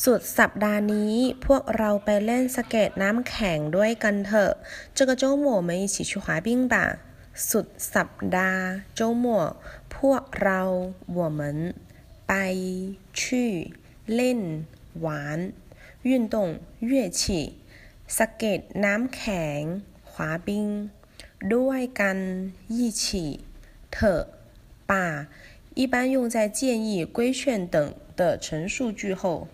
สุดสัปดาห์นี้พวกเราไปเล่นสเก็ตน้ำแข็งด้วยกันเถอะ这个周末我们一起去滑冰吧สุดสัปดาห์周末พวกเรา我们ไป去เล่น玩运动乐器สเก็ตน้ำแข็ง滑冰ด้วยกัน一起เถอะป่一般用在建议、规劝等的陈述句后。